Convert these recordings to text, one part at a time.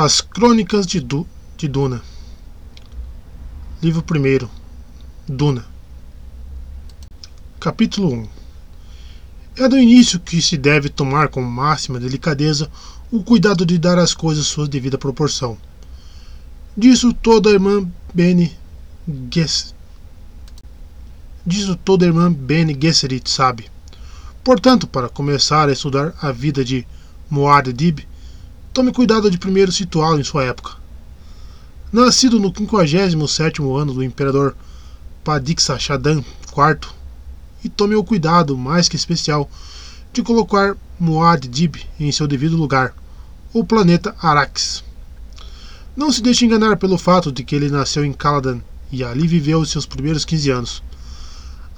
As Crônicas de, du de Duna. Livro 1 Duna. Capítulo 1 É do início que se deve tomar com máxima delicadeza o cuidado de dar às coisas sua devida proporção. Disso toda a irmã Bene Gess... Disso toda a irmã Bene Gesserit sabe. Portanto, para começar a estudar a vida de Muad'Dib, Tome cuidado de primeiro situá-lo em sua época. Nascido no 57 ano do imperador Padixa Shadan IV, e tome o cuidado mais que especial de colocar Muad-Dib em seu devido lugar, o planeta Arax. Não se deixe enganar pelo fato de que ele nasceu em Caladan e ali viveu seus primeiros 15 anos.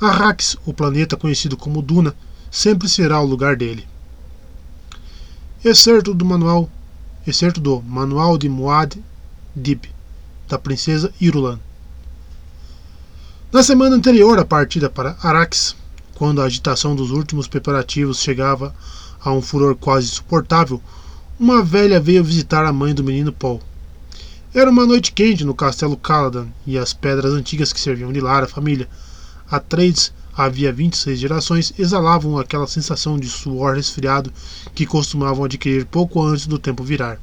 Arax, o planeta conhecido como Duna, sempre será o lugar dele. Excerto do manual excerto do Manual de Muad Dib, da princesa Irulan. Na semana anterior à partida para Arax, quando a agitação dos últimos preparativos chegava a um furor quase insuportável, uma velha veio visitar a mãe do menino Paul. Era uma noite quente no castelo Caladan e as pedras antigas que serviam de lar à família, Atreides havia 26 gerações, exalavam aquela sensação de suor resfriado que costumavam adquirir pouco antes do tempo virar.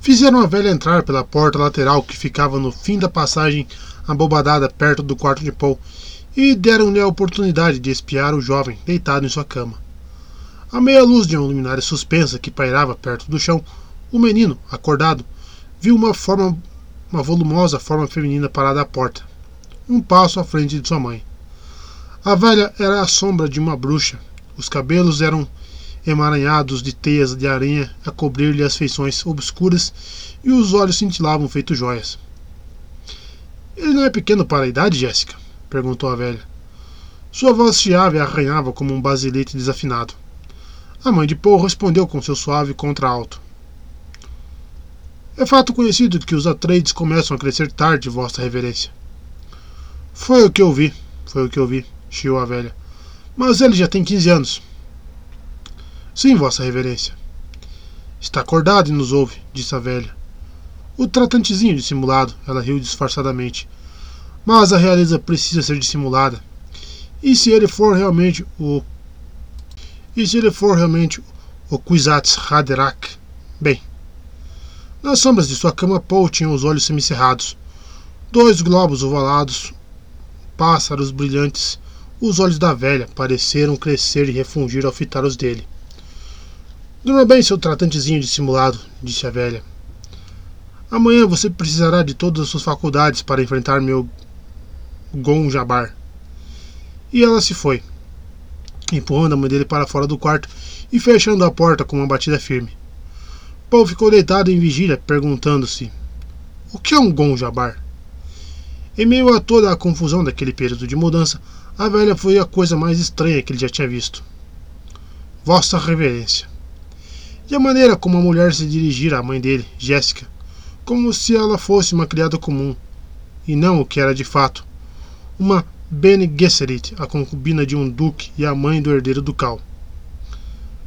Fizeram a velha entrar pela porta lateral que ficava no fim da passagem abobadada perto do quarto de Paul e deram-lhe a oportunidade de espiar o jovem deitado em sua cama. À meia luz de uma luminária suspensa que pairava perto do chão, o menino, acordado, viu uma forma uma volumosa forma feminina parada à porta, um passo à frente de sua mãe. A velha era a sombra de uma bruxa. Os cabelos eram emaranhados de teias de aranha a cobrir-lhe as feições obscuras e os olhos cintilavam feito joias. Ele não é pequeno para a idade, Jéssica? perguntou a velha. Sua voz chiava e arranhava como um basilete desafinado. A mãe de Paul respondeu com seu suave contralto. É fato conhecido que os Atreides começam a crescer tarde, Vossa Reverência. Foi o que eu vi, foi o que eu vi chiou a velha. Mas ele já tem 15 anos. Sim, Vossa Reverência. Está acordado e nos ouve, disse a velha. O tratantezinho dissimulado, ela riu disfarçadamente. Mas a realeza precisa ser dissimulada. E se ele for realmente o. E se ele for realmente o Kwisatz Haderach? Bem. Nas sombras de sua cama, Paul tinha os olhos semicerrados. Dois globos ovalados, pássaros brilhantes os olhos da velha pareceram crescer e refungir ao fitar os dele. Durma bem, seu tratantezinho dissimulado, disse a velha. Amanhã você precisará de todas as suas faculdades para enfrentar meu Gonjabar. E ela se foi, empurrando a mãe dele para fora do quarto e fechando a porta com uma batida firme. Paul ficou deitado em vigília, perguntando-se: O que é um Gonjabar? Em meio a toda a confusão daquele período de mudança, a velha foi a coisa mais estranha que ele já tinha visto. Vossa Reverência. E a maneira como a mulher se dirigira à mãe dele, Jéssica, como se ela fosse uma criada comum, e não o que era de fato, uma Bene Gesserit, a concubina de um duque e a mãe do herdeiro ducal.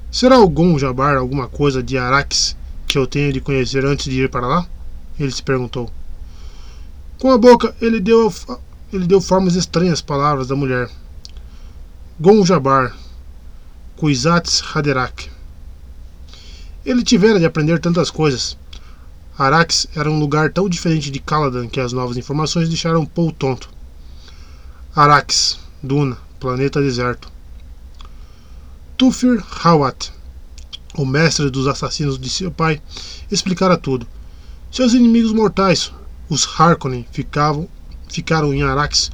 Será Gon Jabar alguma coisa de Arax que eu tenho de conhecer antes de ir para lá? Ele se perguntou. Com a boca, ele deu, ele deu formas estranhas às palavras da mulher. Gonjabar, Kuizats Haderach. Ele tivera de aprender tantas coisas. Arax era um lugar tão diferente de Caladan que as novas informações deixaram Paul tonto. Arax, Duna, planeta deserto. Tufir Hawat, o mestre dos assassinos de seu pai, explicara tudo. Seus inimigos mortais, os Harkonnen ficavam, ficaram em Arax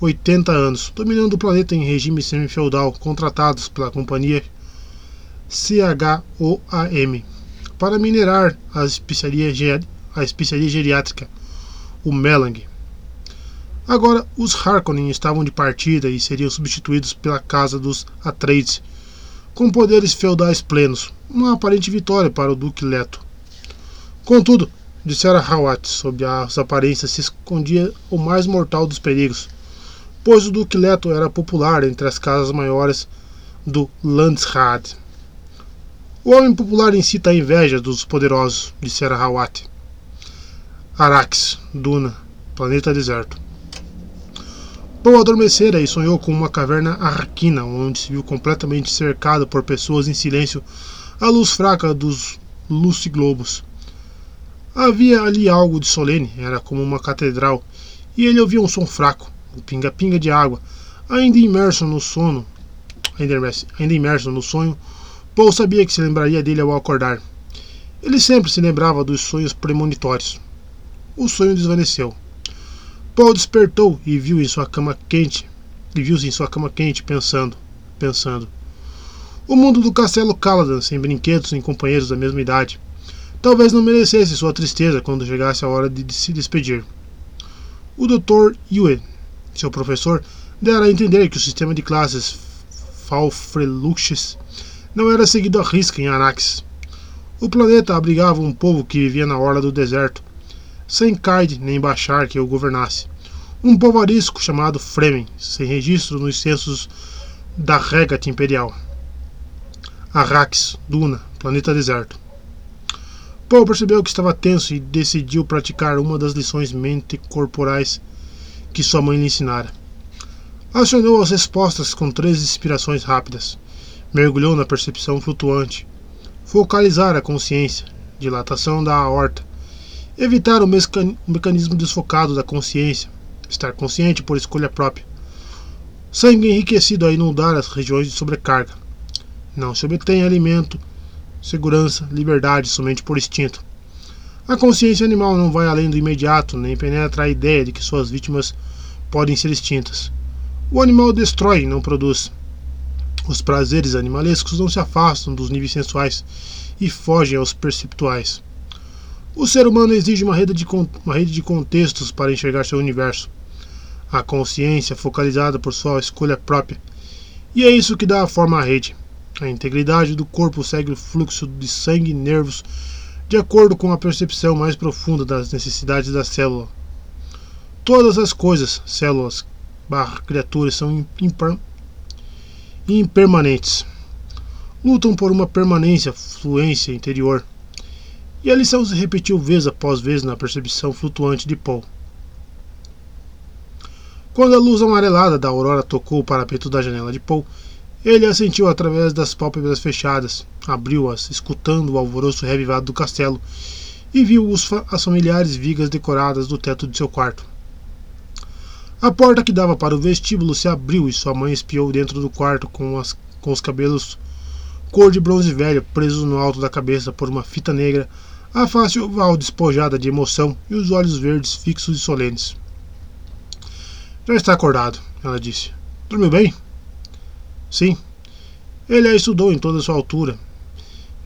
80 anos, dominando o planeta em regime semi-feudal, contratados pela companhia CHOAM para minerar a especiaria, a especiaria geriátrica, o Melang. Agora, os Harkonnen estavam de partida e seriam substituídos pela Casa dos Atreides, com poderes feudais plenos, uma aparente vitória para o Duque Leto. Contudo, Dissera Hawat, sob as aparências se escondia o mais mortal dos perigos, pois o Duque Leto era popular entre as casas maiores do Landsraad. O homem popular incita a inveja dos poderosos, dissera Hawat. Arax, Duna, planeta deserto. Paul adormecera e sonhou com uma caverna arquina, onde se viu completamente cercado por pessoas em silêncio à luz fraca dos luciglobos. Havia ali algo de solene, era como uma catedral, e ele ouvia um som fraco, o pinga-pinga de água, ainda imerso no sono, ainda imerso, no sonho, Paul sabia que se lembraria dele ao acordar. Ele sempre se lembrava dos sonhos premonitórios. O sonho desvaneceu. Paul despertou e viu em sua cama quente, e viu-se em sua cama quente pensando, pensando. O mundo do castelo Caladan, sem brinquedos nem companheiros da mesma idade, talvez não merecesse sua tristeza quando chegasse a hora de se despedir. O Dr. Yue, seu professor, dera a entender que o sistema de classes Falfreluxes não era seguido à risca em Arax. O planeta abrigava um povo que vivia na orla do deserto, sem Kaid nem Bashar que o governasse. Um povo arisco chamado Fremen, sem registro nos censos da Regat Imperial. Arrax, Duna, planeta deserto. Paul percebeu que estava tenso e decidiu praticar uma das lições mente corporais que sua mãe lhe ensinara. Acionou as respostas com três inspirações rápidas. Mergulhou na percepção flutuante. Focalizar a consciência. Dilatação da aorta Evitar o mecanismo desfocado da consciência, estar consciente por escolha própria. Sangue enriquecido a inundar as regiões de sobrecarga. Não se obtém alimento, segurança, liberdade somente por instinto. A consciência animal não vai além do imediato, nem penetra a ideia de que suas vítimas podem ser extintas. O animal destrói, não produz. Os prazeres animalescos não se afastam dos níveis sensuais e fogem aos perceptuais. O ser humano exige uma rede, de, uma rede de contextos para enxergar seu universo. A consciência focalizada por sua escolha própria. E é isso que dá a forma à rede. A integridade do corpo segue o fluxo de sangue e nervos de acordo com a percepção mais profunda das necessidades da célula. Todas as coisas, células, barra, criaturas, são impermanentes. Lutam por uma permanência, fluência interior. E a lição se repetiu vez após vez na percepção flutuante de Paul. Quando a luz amarelada da aurora tocou o parapeito da janela de Paul, ele a sentiu através das pálpebras fechadas, abriu-as, escutando o alvoroço revivado do castelo, e viu as familiares vigas decoradas do teto de seu quarto. A porta que dava para o vestíbulo se abriu e sua mãe espiou dentro do quarto com, as, com os cabelos cor de bronze velho presos no alto da cabeça por uma fita negra a face oval despojada de emoção e os olhos verdes fixos e solenes. Já está acordado, ela disse. Dormiu bem? Sim. Ele a estudou em toda sua altura.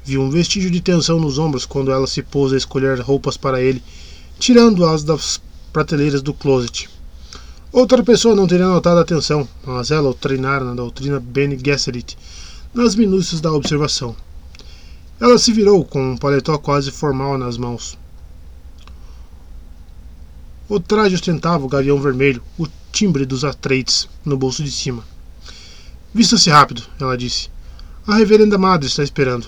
Viu um vestígio de tensão nos ombros quando ela se pôs a escolher roupas para ele, tirando-as das prateleiras do closet. Outra pessoa não teria notado a atenção, mas ela o treinara na doutrina Bene Gesserit, nas minúcias da observação. Ela se virou com um paletó quase formal nas mãos. O traje ostentava o gavião vermelho, o timbre dos Atreides, no bolso de cima. Vista-se rápido, ela disse. A reverenda madre está esperando.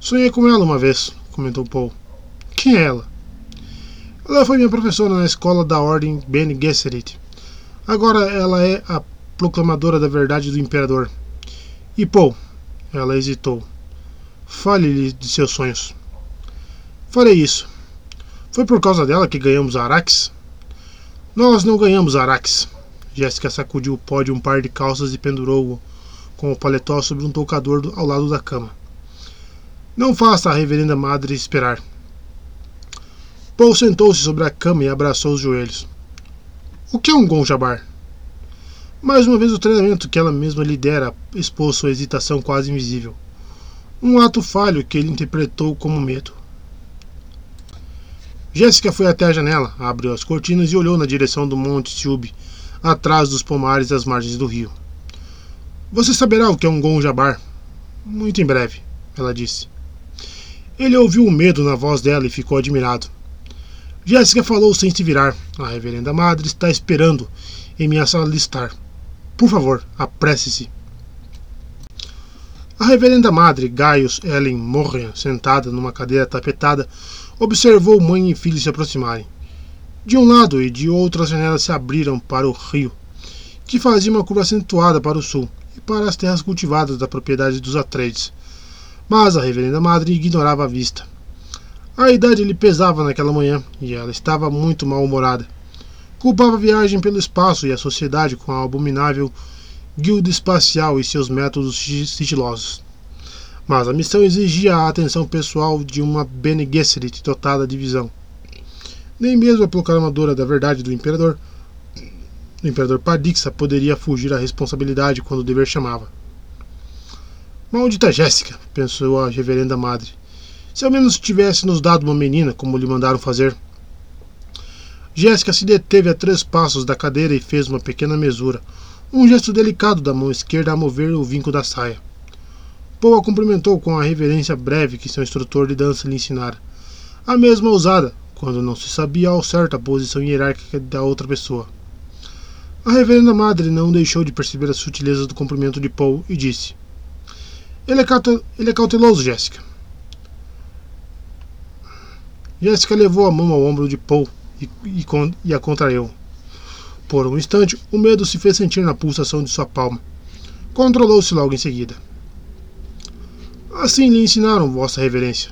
Sonhei com ela uma vez, comentou Paul. Quem é ela? Ela foi minha professora na escola da Ordem Bene Gesserit. Agora ela é a proclamadora da verdade do imperador. E Paul, ela hesitou. Fale-lhe de seus sonhos. Farei isso. Foi por causa dela que ganhamos Arax? Nós não ganhamos Arax. Jéssica sacudiu o pó de um par de calças e pendurou-o com o paletó sobre um toucador ao lado da cama. Não faça a reverenda madre esperar. Paul sentou-se sobre a cama e abraçou os joelhos. O que é um Gonjabar? Mais uma vez o treinamento que ela mesma lidera expôs sua hesitação quase invisível um ato falho que ele interpretou como medo. Jéssica foi até a janela, abriu as cortinas e olhou na direção do Monte Tube, atrás dos pomares das margens do rio. Você saberá o que é um gonjabar. Muito em breve, ela disse. Ele ouviu o medo na voz dela e ficou admirado. Jéssica falou sem se virar. A reverenda madre está esperando em minha sala de estar. Por favor, apresse-se. A reverenda madre Gaius Ellen Morgan, sentada numa cadeira tapetada, observou mãe e filho se aproximarem. De um lado e de outro as janelas se abriram para o rio, que fazia uma curva acentuada para o sul e para as terras cultivadas da propriedade dos Atreides. Mas a reverenda madre ignorava a vista. A idade lhe pesava naquela manhã e ela estava muito mal-humorada. Culpava a viagem pelo espaço e a sociedade com a abominável guilda espacial e seus métodos sigilosos. Mas a missão exigia a atenção pessoal de uma Bene Gesserit dotada de visão. Nem mesmo a proclamadora da verdade do imperador, o imperador Padixa, poderia fugir à responsabilidade quando o dever chamava. Maldita Jéssica, pensou a reverenda madre. Se ao menos tivesse nos dado uma menina, como lhe mandaram fazer. Jéssica se deteve a três passos da cadeira e fez uma pequena mesura, um gesto delicado da mão esquerda a mover o vinco da saia. Paul a cumprimentou com a reverência breve que seu instrutor de dança lhe ensinara. A mesma ousada, quando não se sabia ao certo a posição hierárquica da outra pessoa. A reverenda madre não deixou de perceber as sutilezas do cumprimento de Paul e disse: Ele é, ele é cauteloso, Jéssica. Jéssica levou a mão ao ombro de Paul e, e, e a contraiu. Por um instante, o medo se fez sentir na pulsação de sua palma. Controlou-se logo em seguida. Assim lhe ensinaram, Vossa Reverência.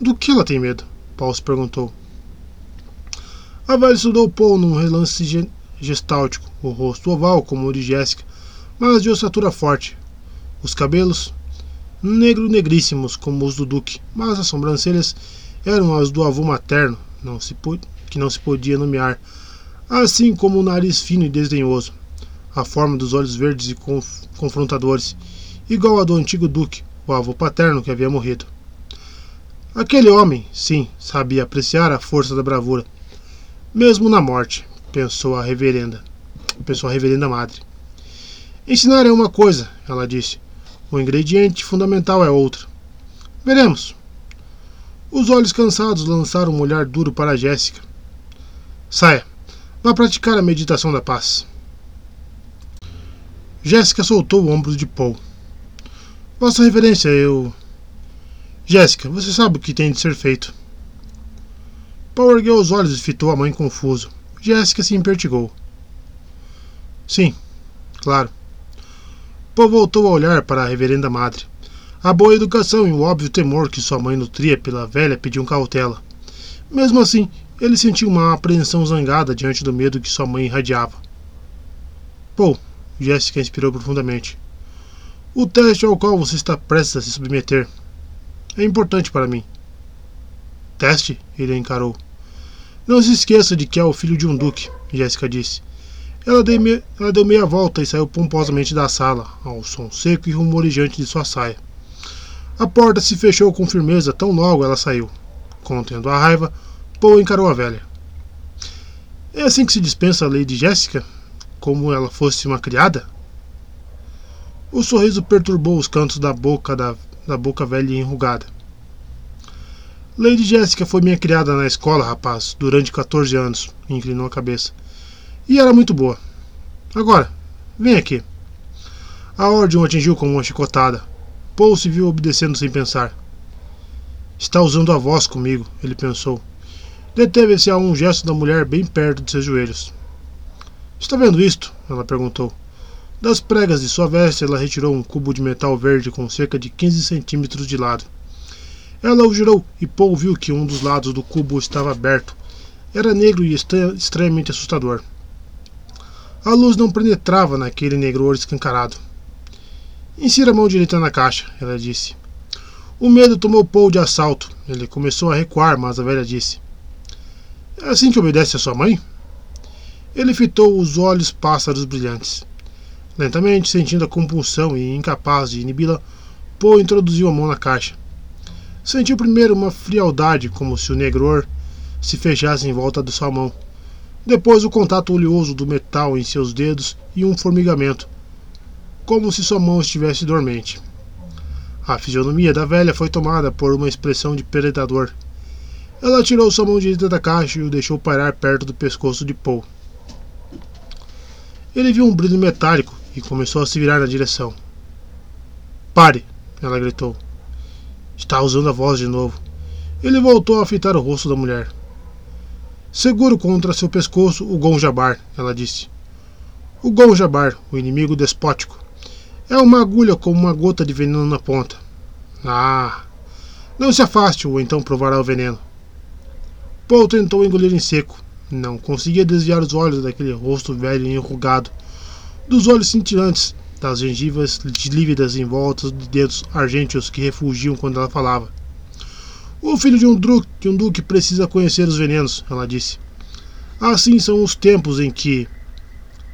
Do que ela tem medo? Paul se perguntou. A velha estudou Paul num relance gestáltico, o rosto oval como o de Jéssica, mas de ossatura forte. Os cabelos, negro-negríssimos como os do Duque, mas as sobrancelhas eram as do avô materno, não que não se podia nomear, assim como o nariz fino e desdenhoso, a forma dos olhos verdes e conf confrontadores, igual a do antigo duque, o avô paterno que havia morrido. Aquele homem, sim, sabia apreciar a força da bravura, mesmo na morte, pensou a reverenda, pensou a reverenda madre. Ensinar é uma coisa, ela disse. O ingrediente fundamental é outra. Veremos. Os olhos cansados lançaram um olhar duro para Jéssica. Saia. Vá praticar a meditação da paz. Jéssica soltou o ombro de Paul. Vossa Reverência, eu. Jéssica, você sabe o que tem de ser feito. Paul ergueu os olhos e fitou a mãe confuso. Jéssica se impertigou. Sim, claro. Paul voltou a olhar para a reverenda madre. A boa educação e o óbvio temor que sua mãe nutria pela velha pediam cautela. Mesmo assim, ele sentiu uma apreensão zangada diante do medo que sua mãe irradiava. Paul, Jéssica inspirou profundamente. O teste ao qual você está prestes a se submeter é importante para mim. Teste? Ele encarou. Não se esqueça de que é o filho de um duque, Jéssica disse. Ela deu, me... ela deu meia volta e saiu pomposamente da sala, ao som seco e rumorejante de sua saia. A porta se fechou com firmeza tão logo ela saiu. Contendo a raiva, Paul encarou a velha. É assim que se dispensa a Lady Jéssica? Como ela fosse uma criada? O sorriso perturbou os cantos da boca da, da boca velha e enrugada. Lady Jéssica foi minha criada na escola, rapaz, durante 14 anos, inclinou a cabeça. E era muito boa. Agora, vem aqui. A ordem o atingiu como uma chicotada. Paul se viu obedecendo sem pensar. Está usando a voz comigo, ele pensou. Deteve-se a um gesto da mulher bem perto de seus joelhos. Está vendo isto? Ela perguntou. Das pregas de sua veste, ela retirou um cubo de metal verde com cerca de 15 centímetros de lado. Ela o girou e Paul viu que um dos lados do cubo estava aberto. Era negro e extremamente assustador. A luz não penetrava naquele negror escancarado. Insira a mão direita na caixa, ela disse. O medo tomou Paul de assalto. Ele começou a recuar, mas a velha disse: É assim que obedece a sua mãe? Ele fitou os olhos pássaros brilhantes. Lentamente, sentindo a compulsão e incapaz de inibi-la, Paul introduziu a mão na caixa. Sentiu primeiro uma frialdade, como se o negror se fechasse em volta de sua mão. Depois, o contato oleoso do metal em seus dedos e um formigamento como se sua mão estivesse dormente. A fisionomia da velha foi tomada por uma expressão de predador. Ela tirou sua mão direita da caixa e o deixou parar perto do pescoço de Paul. Ele viu um brilho metálico e começou a se virar na direção. Pare! Ela gritou. Está usando a voz de novo. Ele voltou a fitar o rosto da mulher. Seguro contra seu pescoço o Gonjabar, ela disse. O Gonjabar, o inimigo despótico, é uma agulha com uma gota de veneno na ponta. Ah! Não se afaste ou então provará o veneno. Paul tentou engolir em seco. Não conseguia desviar os olhos daquele rosto velho e enrugado, dos olhos cintilantes, das gengivas lívidas em volta de dedos argênteos que refugiam quando ela falava. O filho de um, duque, de um duque precisa conhecer os venenos, ela disse. Assim são os tempos em que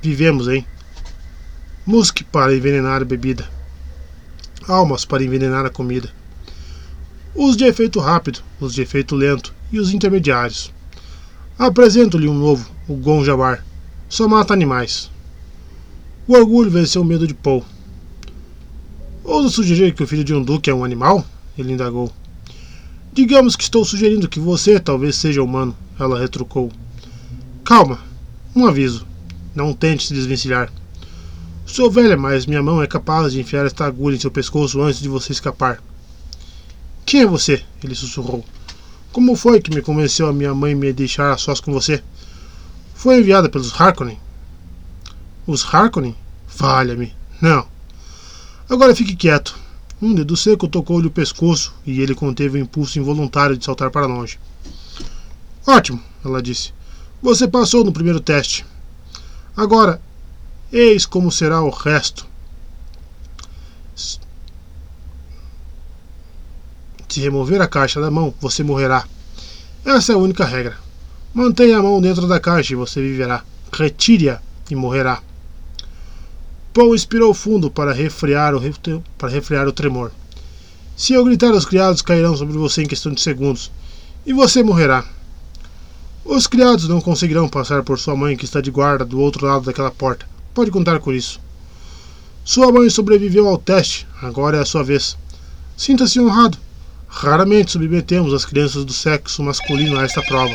vivemos, hein? Musque para envenenar a bebida. Almas para envenenar a comida. Os de efeito rápido, os de efeito lento e os intermediários. Apresento-lhe um novo, o Gonjabar. Só mata animais. O orgulho venceu o medo de Paul. Ouso sugerir que o filho de um duque é um animal? Ele indagou. Digamos que estou sugerindo que você talvez seja humano, ela retrucou. Calma, um aviso. Não tente se desvencilhar. Sou velha, mas minha mão é capaz de enfiar esta agulha em seu pescoço antes de você escapar. Quem é você? Ele sussurrou. Como foi que me convenceu a minha mãe me deixar a sós com você? Foi enviada pelos Harkonnen. Os Harkonnen? Falha-me. Não. Agora fique quieto. Um dedo seco tocou-lhe o pescoço e ele conteve o impulso involuntário de saltar para longe. Ótimo, ela disse. Você passou no primeiro teste. Agora, eis como será o resto. Se remover a caixa da mão, você morrerá. Essa é a única regra. Mantenha a mão dentro da caixa e você viverá. Retire-a e morrerá. Paul inspirou fundo para refrear, o, para refrear o tremor. Se eu gritar, os criados cairão sobre você em questão de segundos, e você morrerá. Os criados não conseguirão passar por sua mãe que está de guarda do outro lado daquela porta. Pode contar com isso. Sua mãe sobreviveu ao teste, agora é a sua vez. Sinta-se honrado. Raramente submetemos as crianças do sexo masculino a esta prova.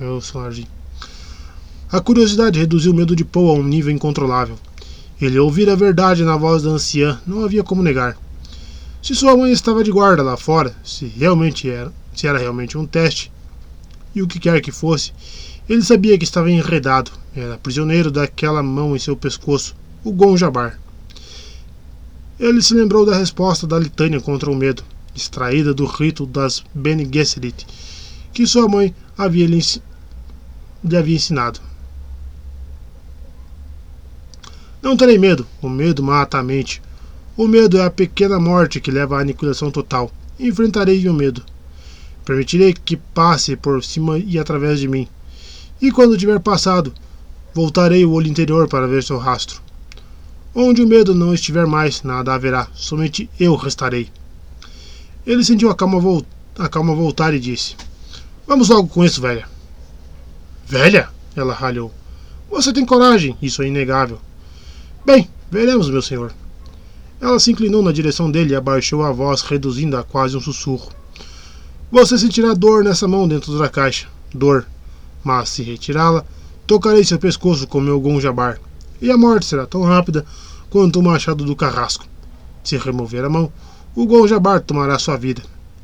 Eu sou Arjin. A curiosidade reduziu o medo de Paul a um nível incontrolável. Ele ouvira a verdade na voz da anciã, não havia como negar. Se sua mãe estava de guarda lá fora, se realmente era, se era realmente um teste, e o que quer que fosse, ele sabia que estava enredado, era prisioneiro daquela mão em seu pescoço, o Gonjabar. Ele se lembrou da resposta da litânia contra o medo, extraída do rito das Bene Gesserit, que sua mãe havia lhe, lhe havia ensinado. Não terei medo. O medo mata a mente. O medo é a pequena morte que leva à aniquilação total. Enfrentarei o medo. Permitirei que passe por cima e através de mim. E quando tiver passado, voltarei o olho interior para ver seu rastro. Onde o medo não estiver mais, nada haverá, somente eu restarei. Ele sentiu a calma, a calma voltar e disse: Vamos logo com isso, velha. Velha? Ela ralhou. Você tem coragem, isso é inegável. Bem, veremos, meu senhor. Ela se inclinou na direção dele e abaixou a voz, reduzindo a quase um sussurro. Você sentirá dor nessa mão dentro da caixa. Dor. Mas se retirá-la, tocarei seu pescoço com meu gonjabar. E a morte será tão rápida quanto o machado do carrasco. Se remover a mão, o gonjabar tomará sua vida.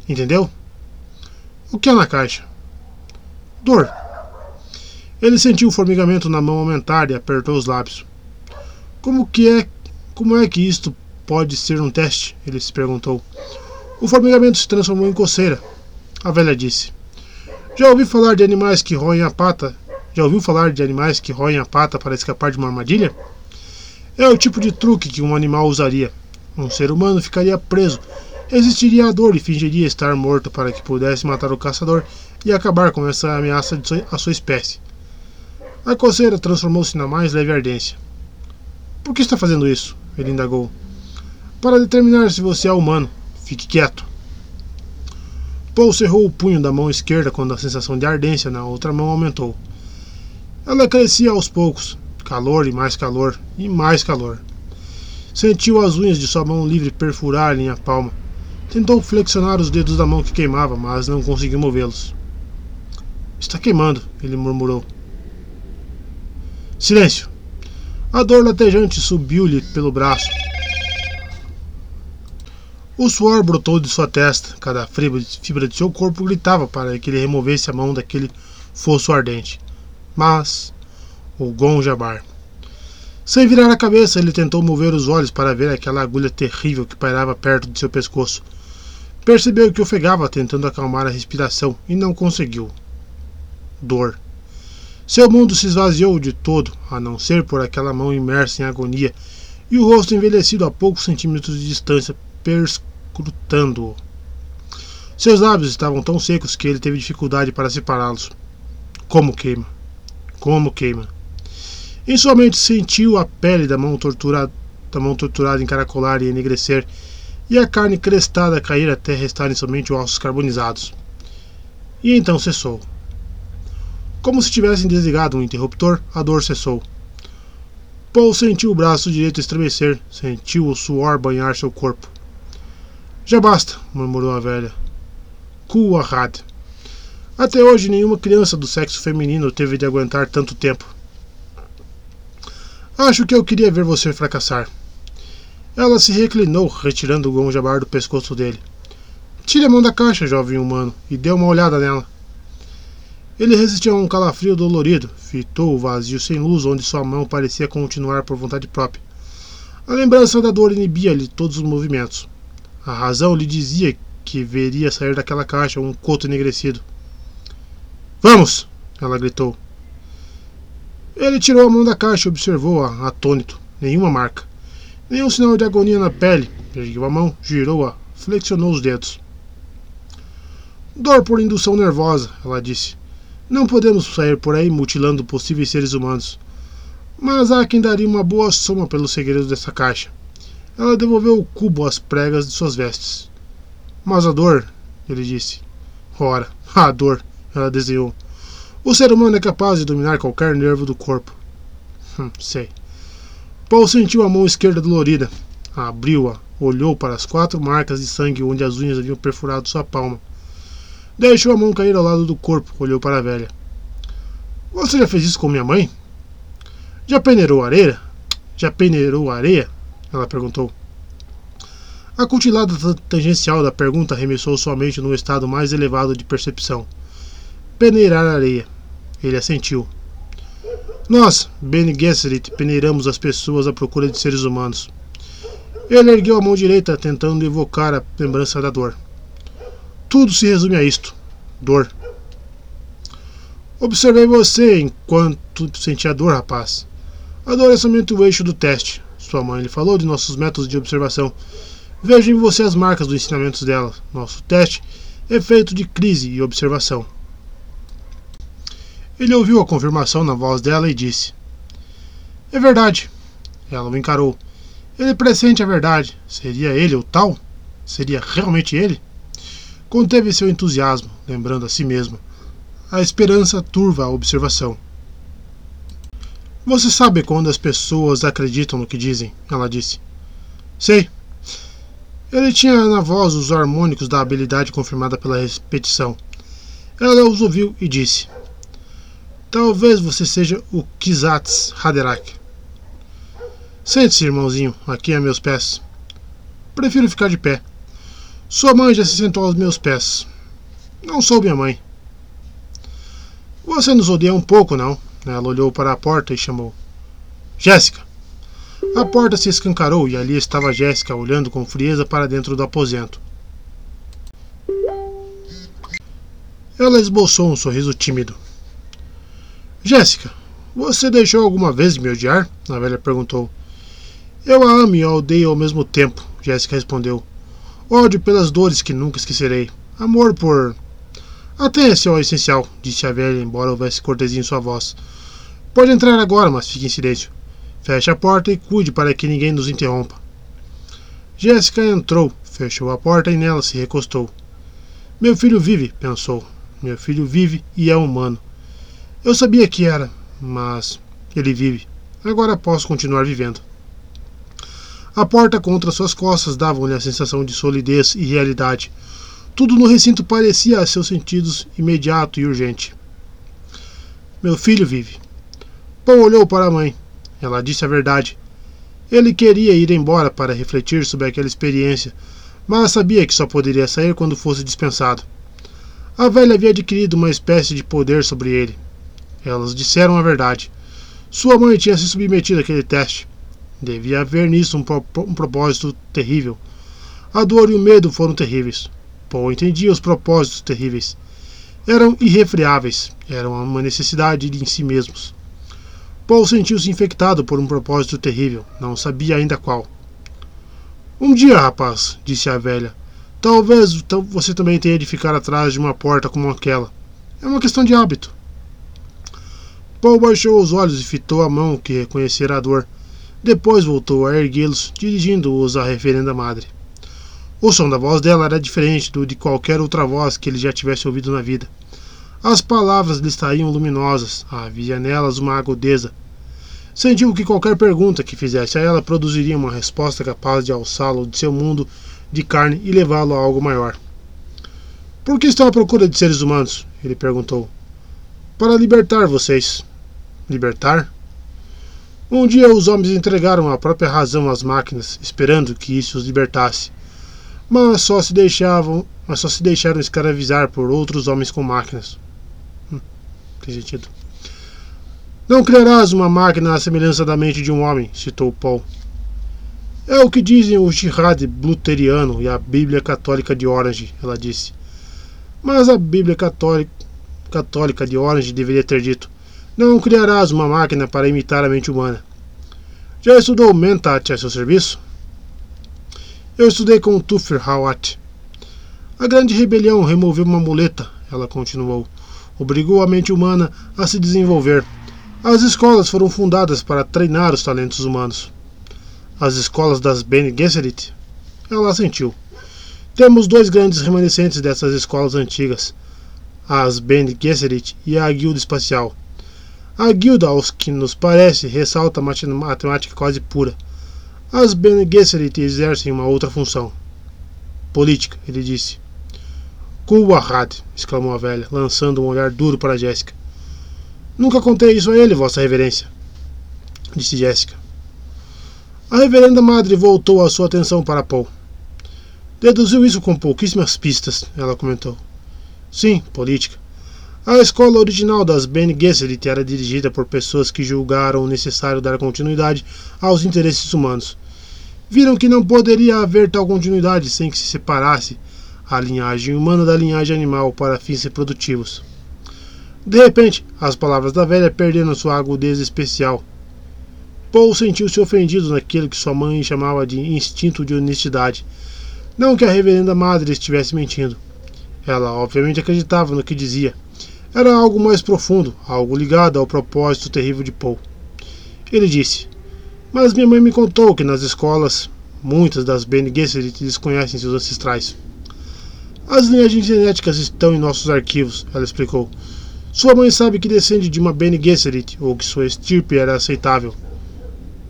Entendeu? O que é na caixa? Dor. Ele sentiu o formigamento na mão aumentar e apertou os lábios. Como que é, como é que isto pode ser um teste? Ele se perguntou. O formigamento se transformou em coceira. A velha disse. Já ouviu falar de animais que roem a pata? Já ouviu falar de animais que roem a pata para escapar de uma armadilha? É o tipo de truque que um animal usaria. Um ser humano ficaria preso, resistiria à dor e fingiria estar morto para que pudesse matar o caçador e acabar com essa ameaça à sua espécie. A coceira transformou-se na mais leve ardência. Por que está fazendo isso? Ele indagou. Para determinar se você é humano. Fique quieto. Paul cerrou o punho da mão esquerda quando a sensação de ardência na outra mão aumentou. Ela crescia aos poucos, calor e mais calor e mais calor. Sentiu as unhas de sua mão livre perfurarem a palma. Tentou flexionar os dedos da mão que queimava, mas não conseguiu movê-los. Está queimando, ele murmurou. Silêncio! A dor latejante subiu-lhe pelo braço. O suor brotou de sua testa, cada fibra de seu corpo gritava para que ele removesse a mão daquele fosso ardente. Mas o Gon Jabar. Sem virar a cabeça, ele tentou mover os olhos para ver aquela agulha terrível que pairava perto de seu pescoço. Percebeu que ofegava tentando acalmar a respiração e não conseguiu. Dor. Seu mundo se esvaziou de todo, a não ser por aquela mão imersa em agonia e o rosto envelhecido a poucos centímetros de distância perscrutando-o. Seus lábios estavam tão secos que ele teve dificuldade para separá-los. Como queima! Como queima! Em sua mente sentiu a pele da mão torturada, da mão torturada encaracolar e enegrecer, e a carne crestada cair até restarem somente ossos carbonizados. E então cessou. Como se tivessem desligado um interruptor, a dor cessou. Paul sentiu o braço direito estremecer, sentiu o suor banhar seu corpo. Já basta, murmurou a velha. Kuahad. Até hoje nenhuma criança do sexo feminino teve de aguentar tanto tempo. Acho que eu queria ver você fracassar. Ela se reclinou, retirando o gonjabar do pescoço dele. Tire a mão da caixa, jovem humano, e dê uma olhada nela. Ele resistiu a um calafrio dolorido, fitou o vazio sem luz onde sua mão parecia continuar por vontade própria. A lembrança da dor inibia-lhe todos os movimentos. A razão lhe dizia que veria sair daquela caixa um coto enegrecido. Vamos! ela gritou. Ele tirou a mão da caixa e observou-a, atônito. Nenhuma marca. Nenhum sinal de agonia na pele. Ergueu a mão, girou-a, flexionou os dedos. Dor por indução nervosa, ela disse. Não podemos sair por aí mutilando possíveis seres humanos. Mas há quem daria uma boa soma pelos segredos dessa caixa. Ela devolveu o cubo às pregas de suas vestes. Mas a dor, ele disse. Ora, a dor, ela desenhou. O ser humano é capaz de dominar qualquer nervo do corpo. Hum, sei. Paul sentiu a mão esquerda dolorida. Abriu-a, olhou para as quatro marcas de sangue onde as unhas haviam perfurado sua palma. Deixou a mão cair ao lado do corpo, olhou para a velha. Você já fez isso com minha mãe? Já peneirou areia? Já peneirou areia? Ela perguntou. A cutilada tangencial da pergunta arremessou sua mente num estado mais elevado de percepção peneirar areia. Ele assentiu. Nós, Bene Gesserit, peneiramos as pessoas à procura de seres humanos. Ele ergueu a mão direita, tentando evocar a lembrança da dor. Tudo se resume a isto: dor. Observei você enquanto sentia dor, rapaz. A dor é somente o eixo do teste. Sua mãe lhe falou de nossos métodos de observação. Vejo em você as marcas dos ensinamentos dela. Nosso teste é feito de crise e observação. Ele ouviu a confirmação na voz dela e disse: É verdade. Ela o encarou. Ele pressente a verdade. Seria ele o tal? Seria realmente ele? Conteve seu entusiasmo, lembrando a si mesma. A esperança turva a observação. Você sabe quando as pessoas acreditam no que dizem, ela disse. Sei. Ele tinha na voz os harmônicos da habilidade confirmada pela repetição. Ela os ouviu e disse: Talvez você seja o Kizats Haderach. Sente-se, irmãozinho, aqui a meus pés. Prefiro ficar de pé. Sua mãe já se sentou aos meus pés. Não sou minha mãe. Você nos odeia um pouco, não? Ela olhou para a porta e chamou. Jéssica! A porta se escancarou e ali estava Jéssica olhando com frieza para dentro do aposento. Ela esboçou um sorriso tímido. Jéssica, você deixou alguma vez de me odiar? A velha perguntou. Eu a amo e a odeio ao mesmo tempo, Jéssica respondeu. Ódio pelas dores que nunca esquecerei. Amor por. Atenha-se ao essencial, disse a velha, embora houvesse cortesia em sua voz. Pode entrar agora, mas fique em silêncio. Feche a porta e cuide para que ninguém nos interrompa. Jéssica entrou, fechou a porta e nela se recostou. Meu filho vive, pensou. Meu filho vive e é humano. Eu sabia que era, mas ele vive. Agora posso continuar vivendo. A porta contra suas costas dava-lhe a sensação de solidez e realidade. Tudo no recinto parecia a seus sentidos imediato e urgente. Meu filho vive. Paul olhou para a mãe. Ela disse a verdade. Ele queria ir embora para refletir sobre aquela experiência, mas sabia que só poderia sair quando fosse dispensado. A velha havia adquirido uma espécie de poder sobre ele. Elas disseram a verdade. Sua mãe tinha se submetido àquele teste. Devia haver nisso um, pro um propósito terrível. A dor e o medo foram terríveis. Paul entendia os propósitos terríveis. Eram irrefreáveis, eram uma necessidade de em si mesmos. Paul sentiu-se infectado por um propósito terrível, não sabia ainda qual. Um dia, rapaz, disse a velha, talvez você também tenha de ficar atrás de uma porta como aquela. É uma questão de hábito. Paul baixou os olhos e fitou a mão que reconhecera a dor. Depois voltou a erguê-los, dirigindo-os à referenda madre. O som da voz dela era diferente do de qualquer outra voz que ele já tivesse ouvido na vida. As palavras lhe saíam luminosas, havia nelas uma agudeza. Sentiu que qualquer pergunta que fizesse a ela produziria uma resposta capaz de alçá-lo de seu mundo de carne e levá-lo a algo maior. Por que estão à procura de seres humanos? Ele perguntou. Para libertar vocês. Libertar? Um dia os homens entregaram a própria razão às máquinas, esperando que isso os libertasse mas só se deixavam, mas só se deixaram escravizar por outros homens com máquinas. Hum, tem sentido. Não criarás uma máquina à semelhança da mente de um homem, citou Paul. É o que dizem o jihad luteriano e a Bíblia Católica de Orange, ela disse. Mas a Bíblia Católica, Católica de Orange deveria ter dito: Não criarás uma máquina para imitar a mente humana. Já estudou Mentat a seu serviço? Eu estudei com Tufir Hawat. A grande rebelião removeu uma muleta, ela continuou. Obrigou a mente humana a se desenvolver. As escolas foram fundadas para treinar os talentos humanos. As escolas das Bene Gesserit? Ela assentiu. Temos dois grandes remanescentes dessas escolas antigas, as Bene Gesserit e a Guilda Espacial. A guilda, aos que nos parece, ressalta a matemática quase pura. As Bene Gesserit exercem uma outra função. Política, ele disse. Kuwahad, exclamou a velha, lançando um olhar duro para Jéssica. Nunca contei isso a ele, Vossa Reverência, disse Jéssica. A reverenda madre voltou a sua atenção para Paul. Deduziu isso com pouquíssimas pistas, ela comentou. Sim, política. A escola original das Bene Gesserit era dirigida por pessoas que julgaram necessário dar continuidade aos interesses humanos viram que não poderia haver tal continuidade sem que se separasse a linhagem humana da linhagem animal para fins reprodutivos. De repente, as palavras da velha perderam sua agudeza especial. Paul sentiu-se ofendido naquilo que sua mãe chamava de instinto de honestidade. Não que a reverenda madre estivesse mentindo. Ela obviamente acreditava no que dizia. Era algo mais profundo, algo ligado ao propósito terrível de Paul. Ele disse: mas minha mãe me contou que nas escolas, muitas das Bene Gesserit desconhecem seus ancestrais. As linhagens genéticas estão em nossos arquivos, ela explicou. Sua mãe sabe que descende de uma Bene Gesserit, ou que sua estirpe era aceitável.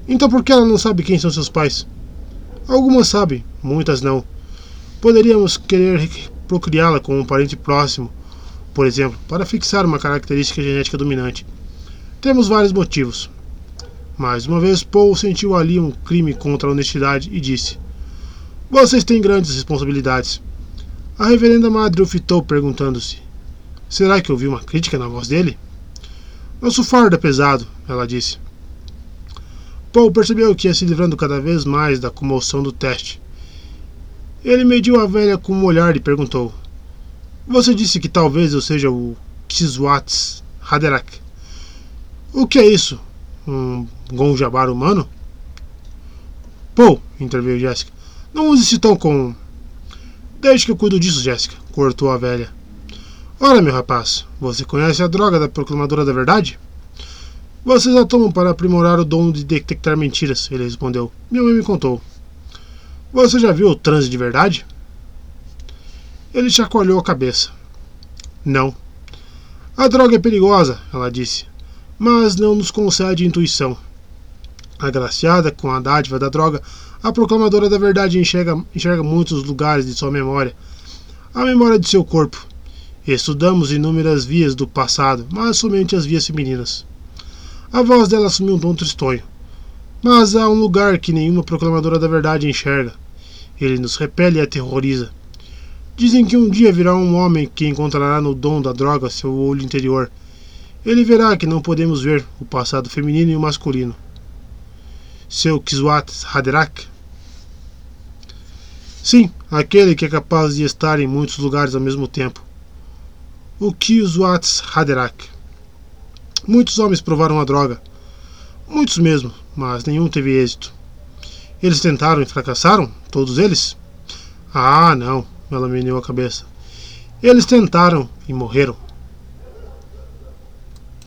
Então por que ela não sabe quem são seus pais? Algumas sabem, muitas não. Poderíamos querer procriá-la com um parente próximo, por exemplo, para fixar uma característica genética dominante. Temos vários motivos. Mais uma vez, Paul sentiu ali um crime contra a honestidade e disse: Vocês têm grandes responsabilidades. A reverenda madre o fitou, perguntando-se: Será que ouvi uma crítica na voz dele? Nosso fardo é pesado, ela disse. Paul percebeu que ia se livrando cada vez mais da comoção do teste. Ele mediu a velha com um olhar e perguntou: Você disse que talvez eu seja o Kiswats Haderach. O que é isso? Um Gonjabar humano? Pô, interveio Jéssica. Não use esse tom com. Desde que eu cuido disso, Jéssica, cortou a velha. Ora, meu rapaz, você conhece a droga da proclamadora da verdade? Vocês a tomam para aprimorar o dom de detectar mentiras, ele respondeu. Minha mãe me contou. Você já viu o transe de verdade? Ele chacoalhou a cabeça. Não. A droga é perigosa, ela disse, mas não nos concede intuição. Agraciada com a dádiva da droga, a proclamadora da verdade enxerga, enxerga muitos lugares de sua memória, a memória de seu corpo. Estudamos inúmeras vias do passado, mas somente as vias femininas. A voz dela assumiu um tom tristonho. Mas há um lugar que nenhuma proclamadora da verdade enxerga. Ele nos repele e aterroriza. Dizem que um dia virá um homem que encontrará no dom da droga seu olho interior. Ele verá que não podemos ver o passado feminino e o masculino. Seu Kiswat Haderach? Sim, aquele que é capaz de estar em muitos lugares ao mesmo tempo. O Kiswat Haderach. Muitos homens provaram a droga. Muitos mesmo, mas nenhum teve êxito. Eles tentaram e fracassaram? Todos eles? Ah, não, ela meneou a cabeça. Eles tentaram e morreram.